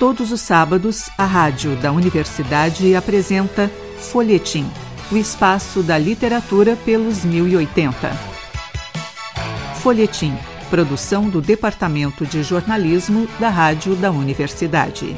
Todos os sábados, a rádio da universidade apresenta Folhetim, o espaço da literatura pelos 1080. Folhetim, produção do Departamento de Jornalismo da Rádio da Universidade.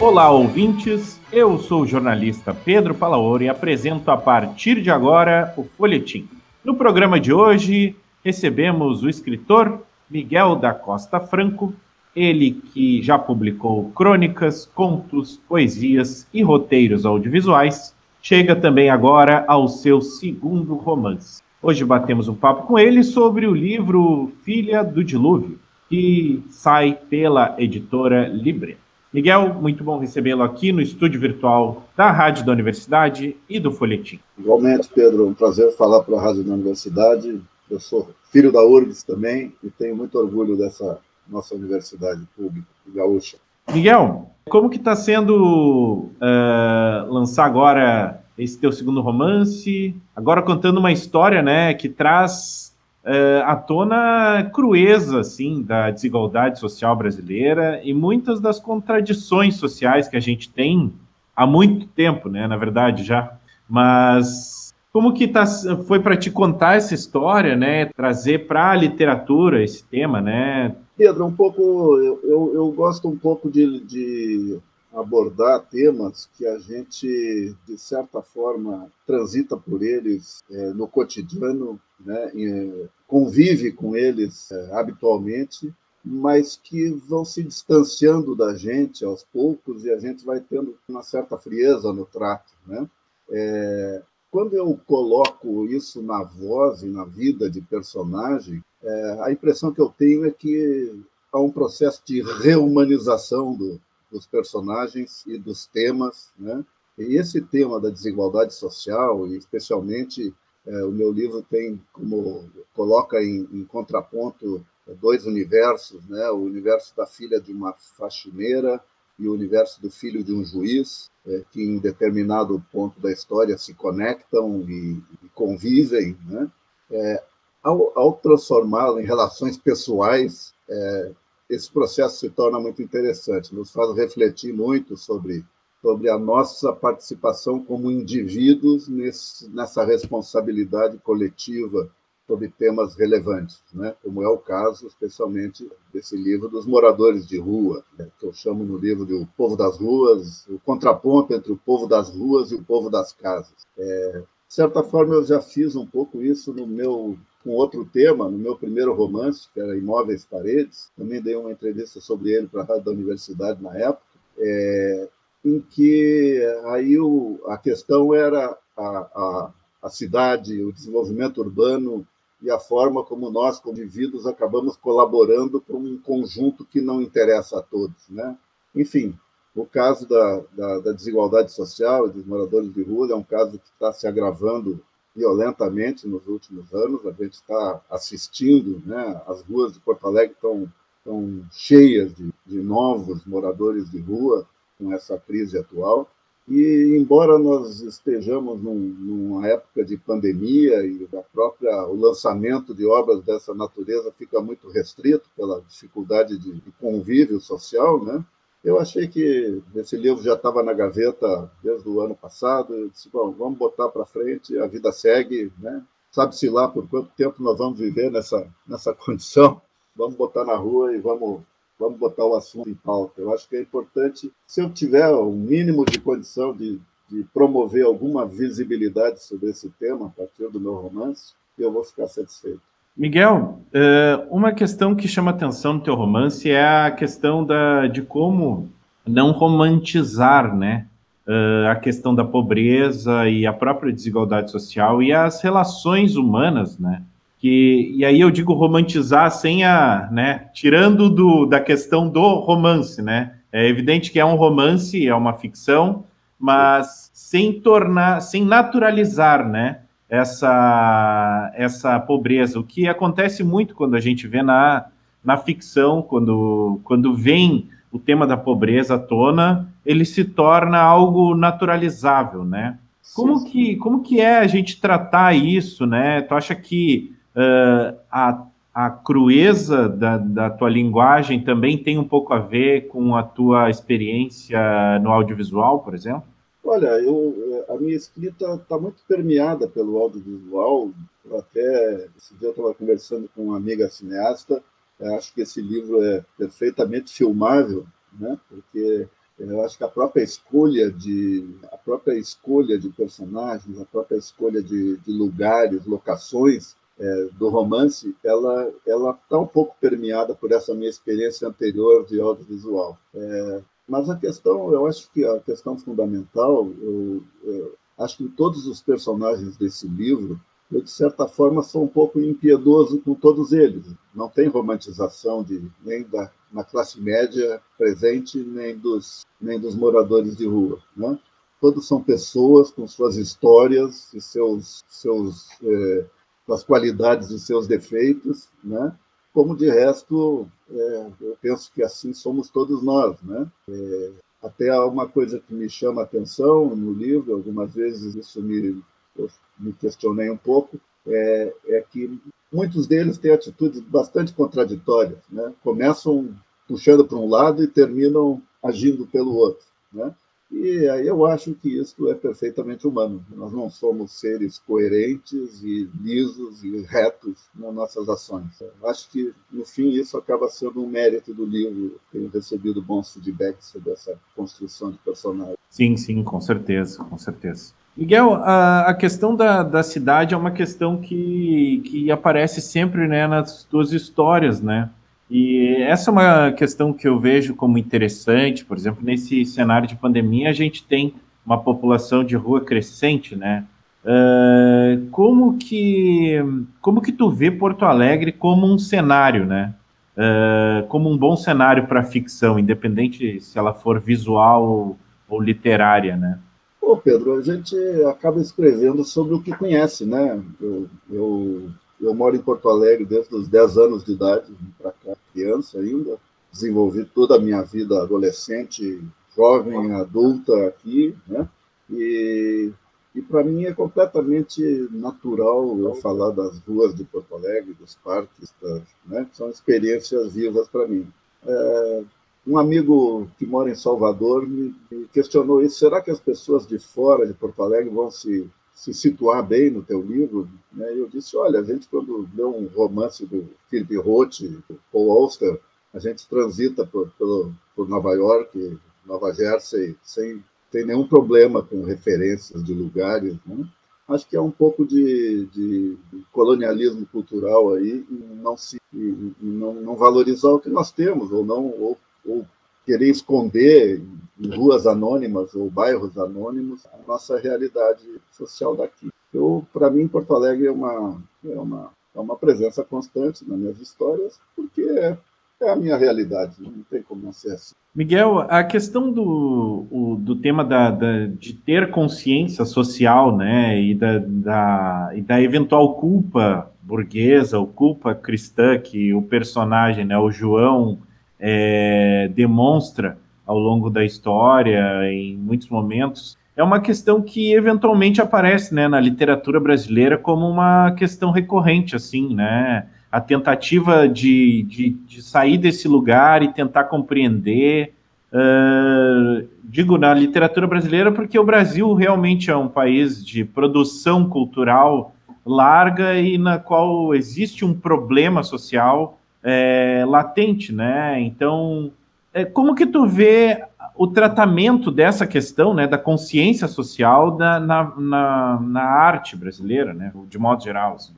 Olá, ouvintes. Eu sou o jornalista Pedro Palaoro e apresento a partir de agora o Folhetim. No programa de hoje, recebemos o escritor Miguel da Costa Franco, ele que já publicou crônicas, contos, poesias e roteiros audiovisuais, chega também agora ao seu segundo romance. Hoje batemos um papo com ele sobre o livro Filha do Dilúvio, que sai pela editora Libre. Miguel, muito bom recebê-lo aqui no estúdio virtual da Rádio da Universidade e do Folhetim. Igualmente, Pedro, um prazer falar para a Rádio da Universidade. Eu sou filho da URGS também e tenho muito orgulho dessa nossa universidade pública gaúcha. Miguel, como que está sendo uh, lançar agora esse teu segundo romance? Agora contando uma história, né, que traz uh, à tona crueza, assim, da desigualdade social brasileira e muitas das contradições sociais que a gente tem há muito tempo, né, na verdade já. Mas como que tá, foi para te contar essa história, né? Trazer para a literatura esse tema, né? Pedro, um pouco, eu, eu, eu gosto um pouco de, de abordar temas que a gente, de certa forma, transita por eles é, no cotidiano, né, é, convive com eles é, habitualmente, mas que vão se distanciando da gente aos poucos e a gente vai tendo uma certa frieza no trato. Né? É, quando eu coloco isso na voz e na vida de personagem, é, a impressão que eu tenho é que há um processo de reumanização do, dos personagens e dos temas, né? E esse tema da desigualdade social, e especialmente é, o meu livro tem como coloca em, em contraponto dois universos, né? O universo da filha de uma faxineira e o universo do filho de um juiz, é, que em determinado ponto da história se conectam e, e convivem, né? É, ao, ao transformá-lo em relações pessoais, é, esse processo se torna muito interessante, nos faz refletir muito sobre, sobre a nossa participação como indivíduos nesse, nessa responsabilidade coletiva sobre temas relevantes, né? como é o caso, especialmente, desse livro dos moradores de rua, né? que eu chamo no livro de O Povo das Ruas, o contraponto entre o povo das ruas e o povo das casas. É, de certa forma, eu já fiz um pouco isso no meu com outro tema, no meu primeiro romance, que era Imóveis Paredes, também dei uma entrevista sobre ele para a Rádio da Universidade na época, é, em que aí o, a questão era a, a, a cidade, o desenvolvimento urbano e a forma como nós, como indivíduos, acabamos colaborando para um conjunto que não interessa a todos. Né? Enfim, o caso da, da, da desigualdade social dos moradores de rua é um caso que está se agravando violentamente nos últimos anos. A gente está assistindo, né? as ruas de Porto Alegre estão, estão cheias de, de novos moradores de rua com essa crise atual. E embora nós estejamos num, numa época de pandemia e a própria o lançamento de obras dessa natureza fica muito restrito pela dificuldade de, de convívio social, né? Eu achei que esse livro já estava na gaveta desde o ano passado. Eu disse, bom, vamos botar para frente, a vida segue, né? Sabe-se lá por quanto tempo nós vamos viver nessa, nessa condição. Vamos botar na rua e vamos vamos botar o assunto em pauta. Eu acho que é importante, se eu tiver o mínimo de condição de, de promover alguma visibilidade sobre esse tema a partir do meu romance, eu vou ficar satisfeito. Miguel, é, uma questão que chama atenção no teu romance é a questão da, de como não romantizar, né, é, a questão da pobreza e a própria desigualdade social e as relações humanas, né, que e aí eu digo romantizar sem a, né, tirando do, da questão do romance, né? É evidente que é um romance, é uma ficção, mas sem tornar, sem naturalizar, né? Essa essa pobreza, o que acontece muito quando a gente vê na, na ficção, quando quando vem o tema da pobreza à tona, ele se torna algo naturalizável, né? Como que, como que é a gente tratar isso, né? Tu acha que uh, a, a crueza da, da tua linguagem também tem um pouco a ver com a tua experiência no audiovisual, por exemplo? Olha, eu, a minha escrita está muito permeada pelo audiovisual. Até esse dia eu estava conversando com uma amiga cineasta. acho que esse livro é perfeitamente filmável, né? Porque eu acho que a própria escolha de a própria escolha de personagens, a própria escolha de, de lugares, locações é, do romance, ela ela está um pouco permeada por essa minha experiência anterior de audiovisual. É, mas a questão, eu acho que a questão fundamental, eu, eu acho que todos os personagens desse livro, eu de certa forma sou um pouco impiedoso com todos eles. Não tem romantização de nem da na classe média presente nem dos nem dos moradores de rua, né? Todos são pessoas com suas histórias e seus seus é, com as qualidades e seus defeitos, né? Como de resto, é, eu penso que assim somos todos nós, né? É, até há uma coisa que me chama a atenção no livro, algumas vezes isso me, eu me questionei um pouco, é, é que muitos deles têm atitudes bastante contraditórias, né? Começam puxando para um lado e terminam agindo pelo outro, né? E aí eu acho que isso é perfeitamente humano. Nós não somos seres coerentes e lisos e retos nas nossas ações. Eu acho que, no fim, isso acaba sendo um mérito do livro. Tenho recebido bons feedbacks sobre essa construção de personagem. Sim, sim, com certeza, com certeza. Miguel, a, a questão da, da cidade é uma questão que, que aparece sempre né, nas tuas histórias, né? E essa é uma questão que eu vejo como interessante, por exemplo, nesse cenário de pandemia, a gente tem uma população de rua crescente, né? Uh, como que como que tu vê Porto Alegre como um cenário, né? Uh, como um bom cenário para ficção, independente se ela for visual ou, literária, né? Ô Pedro, a gente acaba escrevendo sobre o que conhece, né? Eu, eu eu moro em Porto Alegre desde os 10 anos de idade, para cá, criança ainda. Desenvolvi toda a minha vida adolescente, jovem, adulta aqui, né? E, e para mim é completamente natural eu falar das ruas de Porto Alegre, dos parques, das, né? São experiências vivas para mim. É, um amigo que mora em Salvador me, me questionou isso: será que as pessoas de fora de Porto Alegre vão se se situar bem no teu livro, né? eu disse, olha, a gente quando lê um romance do Philip Roth, Paul Auster, a gente transita por, por, por Nova York, Nova Jersey, sem ter nenhum problema com referências de lugares, né? Acho que é um pouco de, de, colonialismo cultural aí, não se não, não valorizar o que nós temos ou não ou, ou querer esconder em ruas anônimas ou bairros anônimos a nossa realidade social daqui. Eu, para mim, Porto Alegre é uma, é uma, é uma presença constante nas minhas histórias, porque é, é a minha realidade, não tem como assim. Miguel, a questão do, o, do tema da, da, de ter consciência social, né, e da, da, e da eventual culpa burguesa ou culpa cristã que o personagem, né, o João, é, demonstra ao longo da história, em muitos momentos, é uma questão que eventualmente aparece né, na literatura brasileira como uma questão recorrente, assim, né? A tentativa de, de, de sair desse lugar e tentar compreender. Uh, digo na literatura brasileira porque o Brasil realmente é um país de produção cultural larga e na qual existe um problema social é, latente, né? Então, como que tu vê o tratamento dessa questão, né, da consciência social da, na, na, na arte brasileira, né, de modo geral? Assim?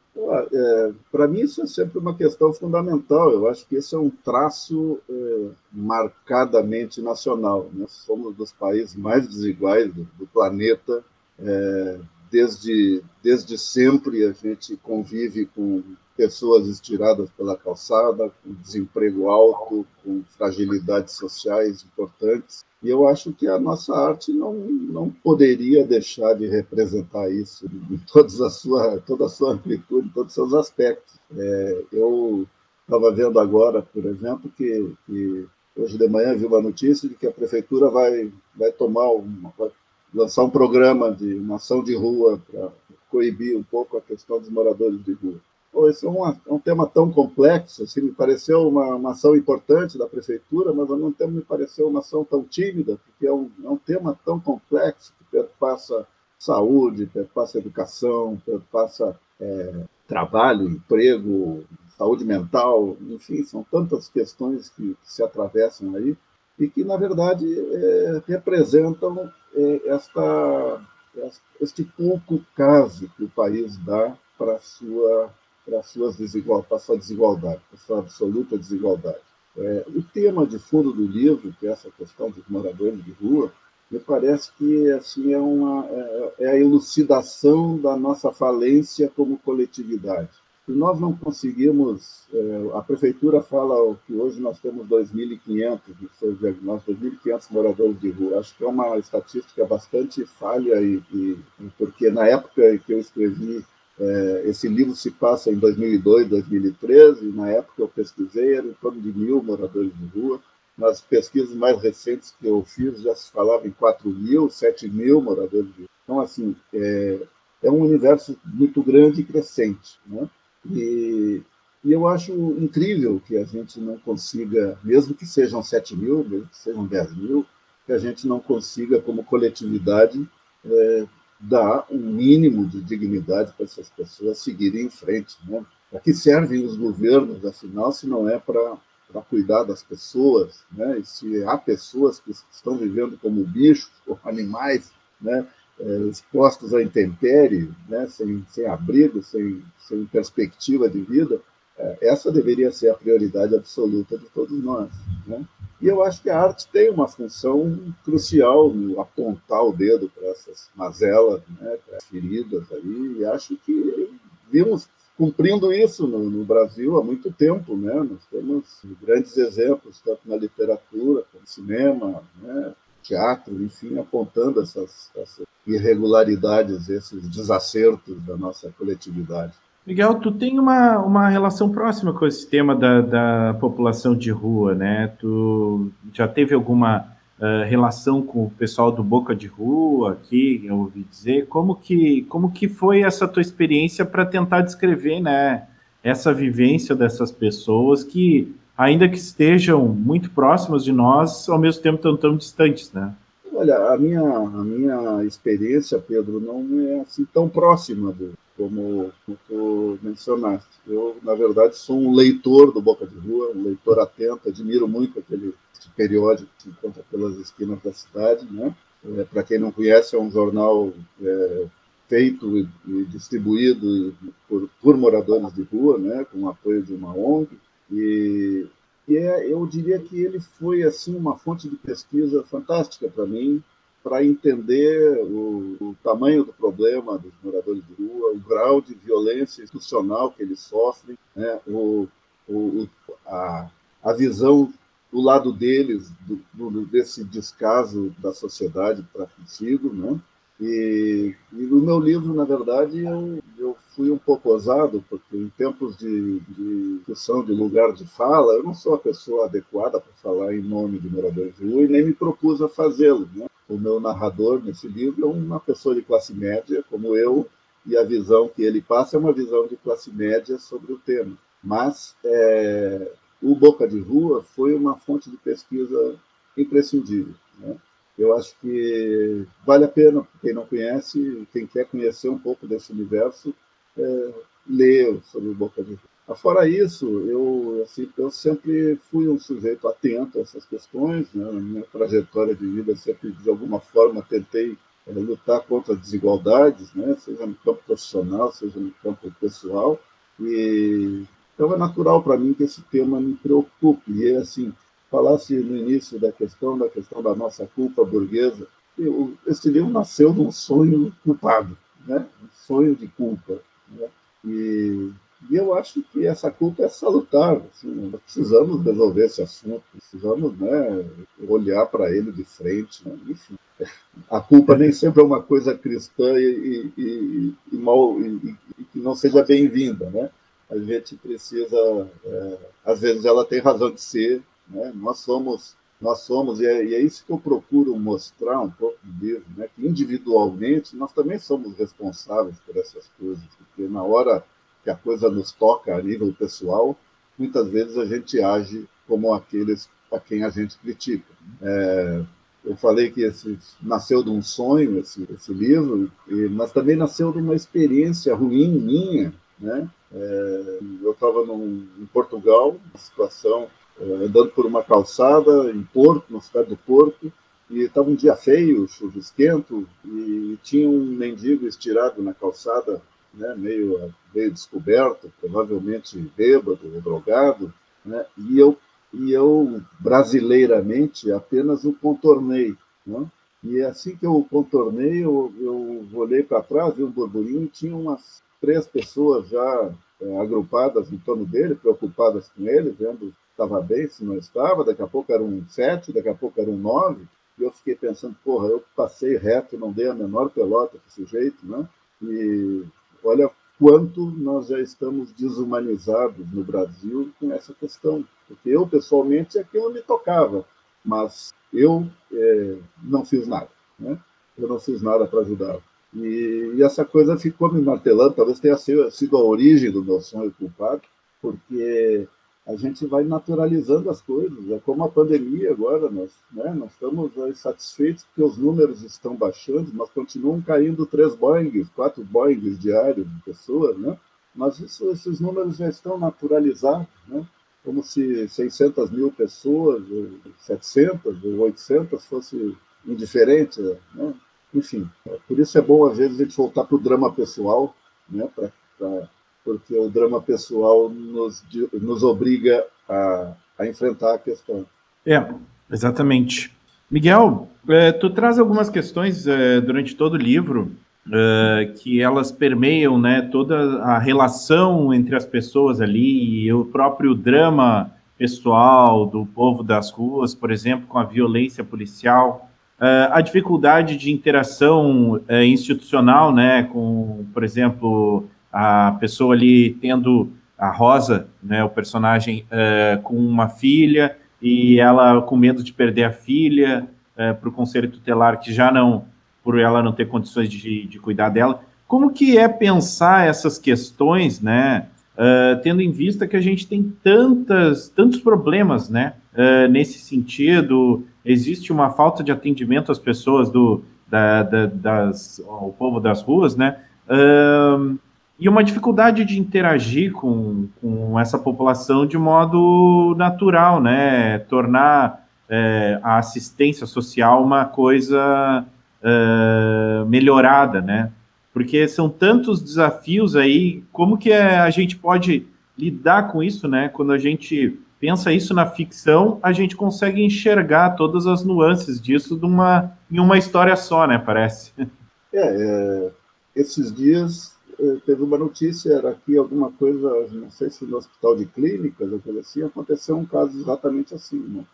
É, Para mim, isso é sempre uma questão fundamental. Eu acho que esse é um traço é, marcadamente nacional. Né? Somos dos países mais desiguais do, do planeta. É, desde, desde sempre a gente convive com pessoas estiradas pela calçada, com desemprego alto, com fragilidades sociais importantes. E eu acho que a nossa arte não, não poderia deixar de representar isso em toda a sua, toda a sua amplitude, todos os seus aspectos. É, eu estava vendo agora, por exemplo, que, que, hoje de manhã vi uma notícia de que a prefeitura vai, vai tomar uma, vai lançar um programa de uma ação de rua para coibir um pouco a questão dos moradores de rua. Esse é um, é um tema tão complexo, assim, me pareceu uma, uma, ação importante da prefeitura, mas ao mesmo tempo me pareceu uma ação tão tímida, porque é um, é um tema tão complexo que perpassa saúde, perpassa educação, perpassa é, trabalho, emprego, saúde mental, enfim, são tantas questões que, que se atravessam aí e que, na verdade, é, representam é, esta, este pouco caso que o país dá para sua para suas para sua desigualdade, para sua absoluta desigualdade. É, o tema de fundo do livro, que é essa questão dos moradores de rua, me parece que assim é uma é, é a elucidação da nossa falência como coletividade. Se nós não conseguimos, é, a prefeitura fala que hoje nós temos 2.500, seus diagnósticos, 2.500 moradores de rua. Acho que é uma estatística bastante falha, e, e porque na época que eu escrevi é, esse livro se passa em 2002, 2013, e na época eu pesquisei, era em torno de mil moradores de rua. Nas pesquisas mais recentes que eu fiz, já se falava em 4 mil, 7 mil moradores de rua. Então, assim, é, é um universo muito grande e crescente. Né? E, e eu acho incrível que a gente não consiga, mesmo que sejam 7 mil, mesmo que sejam 10 mil, que a gente não consiga, como coletividade, é, dar um mínimo de dignidade para essas pessoas seguirem em frente. Né? Para que servem os governos, afinal, se não é para cuidar das pessoas, né? E se há pessoas que estão vivendo como bichos ou animais, né? é, expostos à intempérie, né, sem, sem abrigo, sem, sem perspectiva de vida, é, essa deveria ser a prioridade absoluta de todos nós. Né? E eu acho que a arte tem uma função crucial no apontar o dedo para essas mazelas, né, para as feridas aí, e acho que vimos cumprindo isso no, no, Brasil há muito tempo, né? Nós temos grandes exemplos tanto na literatura, como cinema, né? teatro, enfim, apontando essas, essas irregularidades, esses desacertos da nossa coletividade. Miguel, tu tem uma, uma relação próxima com esse tema da, da população de rua, né? Tu já teve alguma uh, relação com o pessoal do Boca de Rua aqui, eu ouvi dizer? Como que, como que foi essa tua experiência para tentar descrever, né? Essa vivência dessas pessoas que, ainda que estejam muito próximas de nós, ao mesmo tempo estão tão distantes, né? Olha, a minha, a minha experiência, Pedro, não é assim tão próxima do, como, como tu mencionaste. Eu, na verdade, sou um leitor do Boca de Rua, um leitor atento, admiro muito aquele periódico que encontra pelas esquinas da cidade. Né? É, Para quem não conhece, é um jornal é, feito e, e distribuído por, por, moradores de rua, né? com o apoio de uma ONG. E e é, eu diria que ele foi assim uma fonte de pesquisa fantástica para mim, para entender o, o, tamanho do problema dos moradores de rua, o grau de violência institucional que eles sofrem, né? o, o, a, a visão do lado deles do, do, desse descaso da sociedade para né? E, e, no meu livro, na verdade, eu, eu fui um pouco ousado, porque em tempos de, de discussão de lugar de fala, eu não sou a pessoa adequada para falar em nome de moradores de rua e nem me propus a fazê-lo. Né? O meu narrador nesse livro é uma pessoa de classe média, como eu, e a visão que ele passa é uma visão de classe média sobre o tema. Mas é, o Boca de Rua foi uma fonte de pesquisa imprescindível. Né? Eu acho que vale a pena, quem não conhece, quem quer conhecer um pouco desse universo, é, ler sobre o Boca de Rio. Fora isso, eu, assim, eu sempre fui um sujeito atento a essas questões, né? na minha trajetória de vida, sempre, de alguma forma, tentei é, lutar contra as desigualdades, né? seja no campo profissional, seja no campo pessoal, e então é natural para mim que esse tema me preocupe, e assim, falasse no início da questão, da questão da nossa culpa burguesa. Eu, esse livro nasceu de um sonho culpado, né? um sonho de culpa. Né? E, e, eu acho que essa culpa é salutar. Assim, precisamos resolver esse assunto, precisamos né, olhar para ele de frente. Né? Enfim, a culpa nem sempre é uma coisa cristã e, e, e mal, e, que não seja bem-vinda. Né? A gente precisa, é, às vezes ela tem razão de ser, né? Nós somos, nós somos e é, é, isso que eu procuro mostrar um pouco livro, né? que individualmente nós também somos responsáveis por essas coisas, porque na hora que a coisa nos toca a nível pessoal, muitas vezes a gente age como aqueles a quem a gente critica. É, eu falei que esse, nasceu de um sonho, esse, esse livro, e, mas também nasceu de uma experiência ruim minha. Né? É, eu estava em Portugal, situação, é, andando por uma calçada em Porto, na cidade do Porto, e estava um dia feio, chuvisquento, e tinha um mendigo estirado na calçada, né, meio, meio descoberto, provavelmente bêbado ou drogado, né, e eu e eu brasileiramente apenas o contornei, né? E assim que eu o contornei, eu, eu olhei para trás, vi um burburinho e tinha umas três pessoas já é, agrupadas em torno dele, preocupadas com ele, vendo se estava bem, se não estava. Daqui a pouco era um sete, daqui a pouco era um nove. E eu fiquei pensando, porra, eu passei reto, não dei a menor pelota para esse jeito, né? E olha quanto nós já estamos desumanizados no Brasil com essa questão. Porque eu, pessoalmente, aquilo me tocava, mas eu é, não fiz nada. Né? Eu não fiz nada para ajudar. E, e, essa coisa ficou me martelando, talvez tenha sido a origem do meu sonho culpado, porque a gente vai naturalizando as coisas. É como a pandemia agora, nós, né, nós estamos satisfeitos porque os números estão baixando, mas continuam caindo três Boeings, quatro Boeings diários de pessoas, né? Mas isso, esses números já estão naturalizados, né? Como se 600 mil pessoas, 700 ou 800 fosse indiferente, né? Enfim, por isso é bom às vezes a gente voltar para o drama pessoal, né? Pra porque o drama pessoal nos, nos obriga a, a enfrentar a questão. É, exatamente. Miguel, é, tu traz algumas questões é, durante todo o livro é, que elas permeiam né, toda a relação entre as pessoas ali e o próprio drama pessoal do povo das ruas, por exemplo, com a violência policial, a dificuldade de interação institucional, né, com, por exemplo, a pessoa ali tendo a Rosa, né, o personagem, uh, com uma filha e ela com medo de perder a filha uh, é, para o conselho tutelar que já não, por ela não ter condições de, de cuidar dela. Como que é pensar essas questões, né, uh, tendo em vista que a gente tem tantas, tantos problemas, né, nesse sentido, existe uma falta de atendimento às pessoas do, da, da, das, ao povo das ruas, né, e uma dificuldade de interagir com, com essa população de modo natural, né? Tornar é, a assistência social uma coisa é, melhorada, né? Porque são tantos desafios aí, como que a gente pode lidar com isso, né? Quando a gente pensa isso na ficção, a gente consegue enxergar todas as nuances disso em uma história só, né? Parece. É, é esses dias teve uma notícia, era aqui alguma coisa, não sei se no hospital de clínicas ou coisa assim, aconteceu um caso exatamente assim. Uma,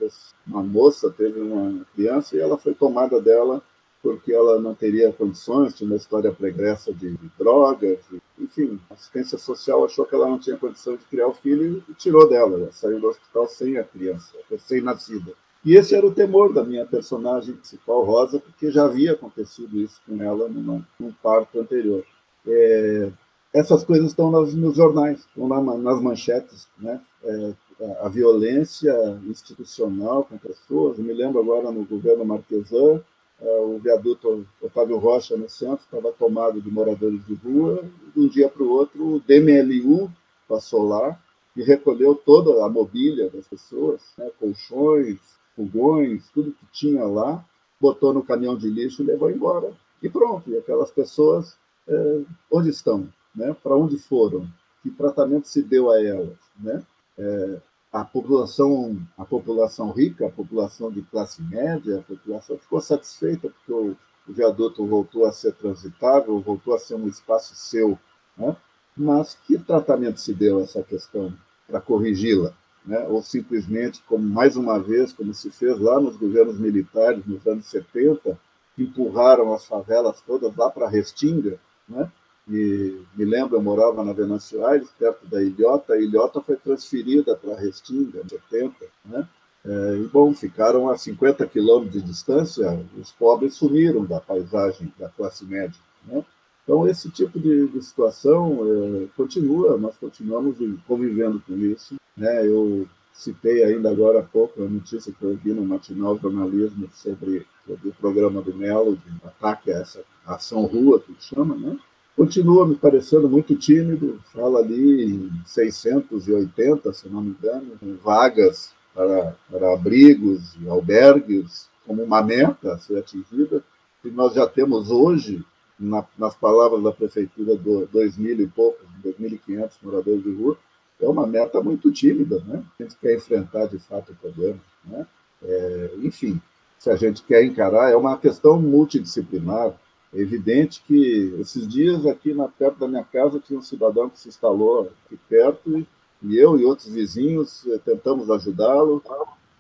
uma moça teve uma criança e ela foi tomada dela porque ela não teria condições, tinha uma história pregressa de, de drogas, enfim, a assistência social achou que ela não tinha condição de criar o filho e tirou dela, ela saiu do hospital sem a criança, recém-nascida. E esse era o temor da minha personagem principal, Rosa, porque já havia acontecido isso com ela num parto anterior. É, essas coisas estão nos, nos jornais, estão nas manchetes, né? É, a violência institucional com pessoas. Eu me lembro agora no governo Marquesan, é, o viaduto Otávio Rocha no centro estava tomado de moradores de rua. De um dia para o outro, o DMLU passou lá e recolheu toda a mobília das pessoas, né? colchões, fogões, tudo que tinha lá, botou no caminhão de lixo e levou embora. E pronto, e aquelas pessoas é, onde estão, né? para onde foram, que tratamento se deu a elas. Né? É, a população, a população rica, a população de classe média, a população ficou satisfeita porque o, o viaduto voltou a ser transitável, voltou a ser um espaço seu. Né? Mas que tratamento se deu a essa questão para corrigi-la? Né? Ou simplesmente, como mais uma vez, como se fez lá nos governos militares nos anos 70, empurraram as favelas todas lá para Restinga, né? E me lembro, eu morava na Venâncio Aires, perto da Ilhota. A Ilhota foi transferida para Restinga, em 70. Né? É, e, bom, ficaram a 50 quilômetros de distância. Os pobres sumiram da paisagem da classe média. Né? Então, esse tipo de, de situação é, continua, nós continuamos convivendo com isso. Né? Eu citei ainda agora há pouco a notícia que eu vi no Matinal Jornalismo sobre, sobre o programa do Melo, de ataque a essa ação rua, que chama, né? Continua me parecendo muito tímido, fala ali em 680, se não me engano, vagas para, para abrigos e albergues como uma meta a ser atingida, e nós já temos hoje, na, nas palavras da prefeitura, do, 2 mil e poucos, 2.500 moradores de rua, é uma meta muito tímida, né? A gente quer enfrentar de fato o problema, né? É, enfim, se a gente quer encarar, é uma questão multidisciplinar. É evidente que esses dias aqui na, perto da minha casa tinha um cidadão que se instalou aqui perto e, e eu e outros vizinhos eh, tentamos ajudá-lo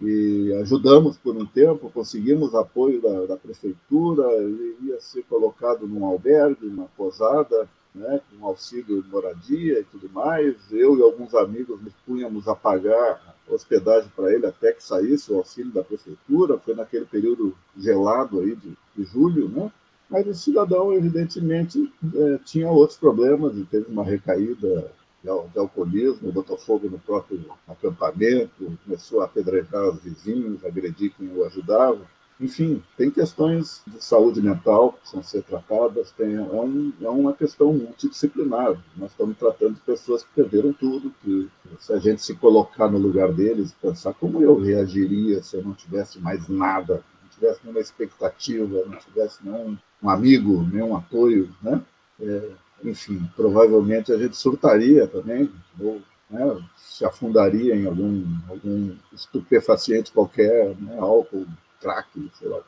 e ajudamos por um tempo, conseguimos apoio da, da prefeitura, ele ia ser colocado num albergue, numa posada, né, com auxílio de moradia e tudo mais. Eu e alguns amigos nos punhamos a pagar hospedagem para ele até que saísse o auxílio da prefeitura. Foi naquele período gelado aí de, de julho, né? Mas o cidadão, evidentemente, é, tinha outros problemas e teve uma recaída de, de alcoolismo, botou fogo no próprio acampamento, começou a apedrejar os vizinhos, agredir quem o ajudava. Enfim, tem questões de saúde mental que precisam ser tratadas, tem, é, um, é uma questão multidisciplinar. Nós estamos tratando de pessoas que perderam tudo, que se a gente se colocar no lugar deles, pensar como eu reagiria se eu não tivesse mais nada, não tivesse nenhuma expectativa, não tivesse nenhum um amigo, nenhum apoio, né? É, enfim, provavelmente a gente surtaria também, ou né, se afundaria em algum, algum estupefaciente qualquer, né, álcool, crack, sei lá,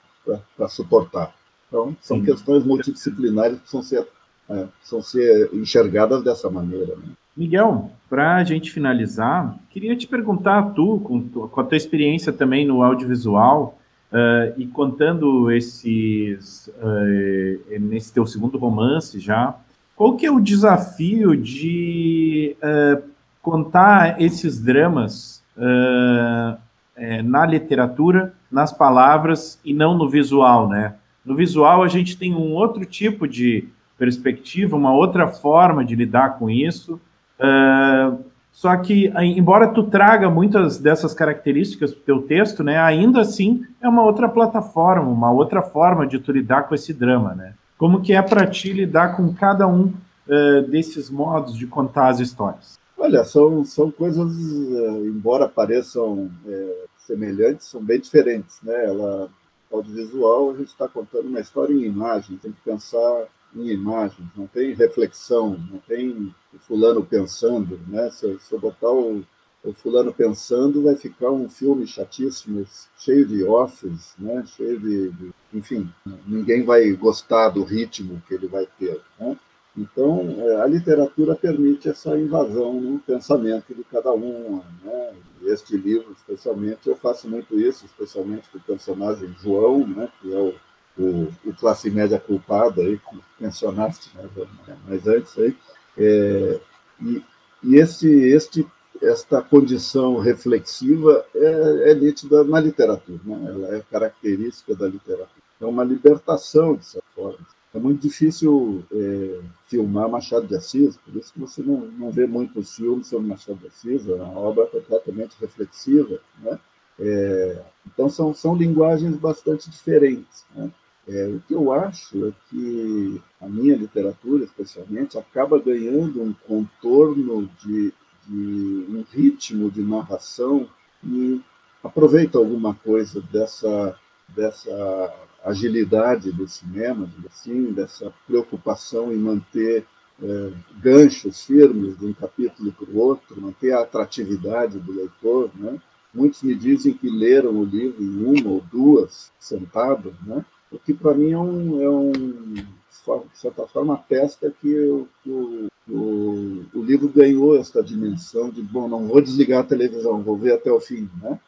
para suportar. Então, são Sim. questões multidisciplinares que precisam ser, é, precisam ser enxergadas dessa maneira. Né? Miguel, para a gente finalizar, queria te perguntar, tu, com, com a tua experiência também no audiovisual, uh, e contando esses, uh, nesse teu segundo romance já, qual que é o desafio de uh, contar esses dramas é, na literatura, nas palavras e não no visual, né? No visual a gente tem um outro tipo de perspectiva, uma outra forma de lidar com isso. Uh, só que, embora tu traga muitas dessas características do teu texto, né, ainda assim é uma outra plataforma, uma outra forma de tu lidar com esse drama, né? Como que é para ti lidar com cada um uh, desses modos de contar as histórias? Olha, são, são coisas, uh, embora pareçam é, semelhantes, são bem diferentes, né? Ela, audiovisual, a gente está contando uma história em imagem, tem que pensar em imagens, não tem reflexão, não tem o fulano pensando, né? Se, se eu botar o, o, fulano pensando, vai ficar um filme chatíssimo, cheio de offs, né? Cheio de, de, enfim, ninguém vai gostar do ritmo que ele vai ter, né? Então, é, a literatura permite essa invasão no pensamento de cada um. Né? Este livro, especialmente, eu faço muito isso, especialmente com o personagem João, né? que é o, o, o classe média culpada, aí, que mencionaste né? mais antes. Aí. É, e e este, este, esta condição reflexiva é, é nítida na literatura, né? ela é característica da literatura. É uma libertação, de certa forma é muito difícil é, filmar Machado de Assis, por isso que você não, não vê muitos filmes sobre Machado de Assis, é uma obra completamente reflexiva. Né? É, então, são, são linguagens bastante diferentes. Né? É, o que eu acho é que a minha literatura, especialmente, acaba ganhando um contorno de, de um ritmo de narração e aproveita alguma coisa dessa, dessa agilidade do cinema, assim, dessa preocupação em manter é, ganchos firmes de um capítulo para o outro, manter a atratividade do leitor. Né? Muitos me dizem que leram o livro em uma ou duas sentadas, né? o que para mim é um, é um, de certa forma, atesta que o, o, o, o livro ganhou esta dimensão de, bom, não vou desligar a televisão, vou ver até o fim. Né?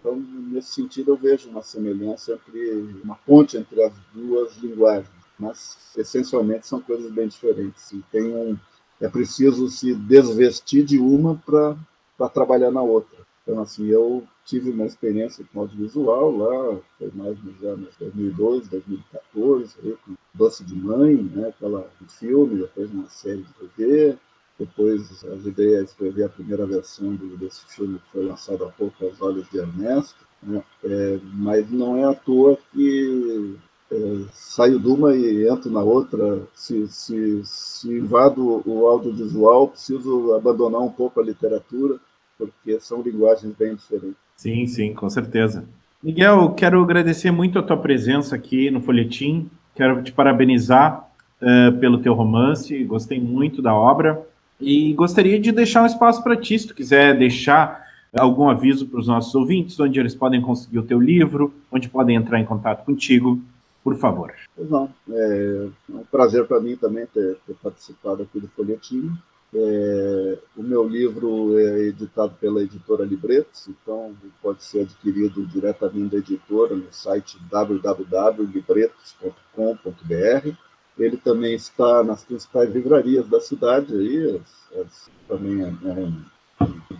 Então, nesse sentido, eu vejo uma semelhança entre uma ponte entre as duas linguagens, mas essencialmente são coisas bem diferentes. E tem um, é preciso se desvestir de uma para trabalhar na outra. Então, assim, eu tive uma experiência com audiovisual lá, foi mais nos anos 2012, 2014, aí, com Doce de Mãe, né, aquela um filme, depois uma série de TV, depois ajudei a escrever a primeira versão do, desse filme que foi lançado há pouco, Aos Olhos de Ernesto, né, é, mas não é à toa que é, saio de uma e entro na outra, se, se, se invado o audiovisual, preciso abandonar um pouco a literatura, porque são linguagens bem diferentes. Sim, sim, com certeza. Miguel, quero agradecer muito a tua presença aqui no Folhetim, quero te parabenizar uh, pelo teu romance, gostei muito da obra, e gostaria de deixar um espaço para ti, se tu quiser deixar algum aviso para os nossos ouvintes, onde eles podem conseguir o teu livro, onde podem entrar em contato contigo, por favor. Não, é um prazer para mim também ter, ter, participado aqui do Folhetim. É, o meu livro é editado pela editora Libretos, então pode ser adquirido diretamente da editora no site www.libretos.com.br. Ele também está nas principais livrarias da cidade, aí, também é, é um,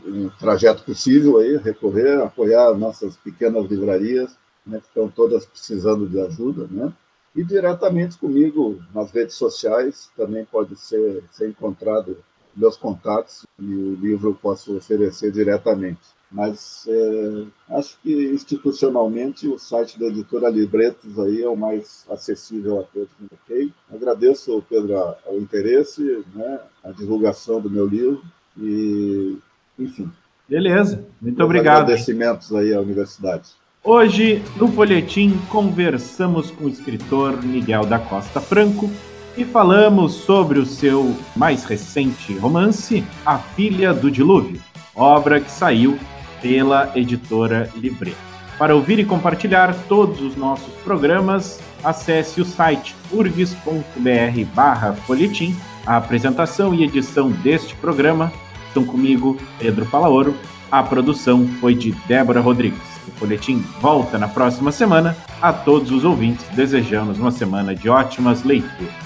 um, trajeto possível aí, recorrer, apoiar nossas pequenas livrarias, né, que estão todas precisando de ajuda, né? E diretamente comigo nas redes sociais também pode ser, ser encontrado meus contatos e o livro eu posso oferecer diretamente. Mas é, acho que institucionalmente o site da editora Libretos aí é o mais acessível a todos. Ok? Agradeço, Pedro, o interesse, né, a divulgação do meu livro e, enfim. Beleza, muito obrigado. Agradecimentos aí à universidade. Hoje, no Folhetim, conversamos com o escritor Miguel da Costa Franco, e falamos sobre o seu mais recente romance, A Filha do Dilúvio, obra que saiu pela editora Livre. Para ouvir e compartilhar todos os nossos programas, acesse o site urgs.br/folhetim. A apresentação e edição deste programa são comigo, Pedro Palaoro. A produção foi de Débora Rodrigues. O Folhetim volta na próxima semana. A todos os ouvintes, desejamos uma semana de ótimas leituras.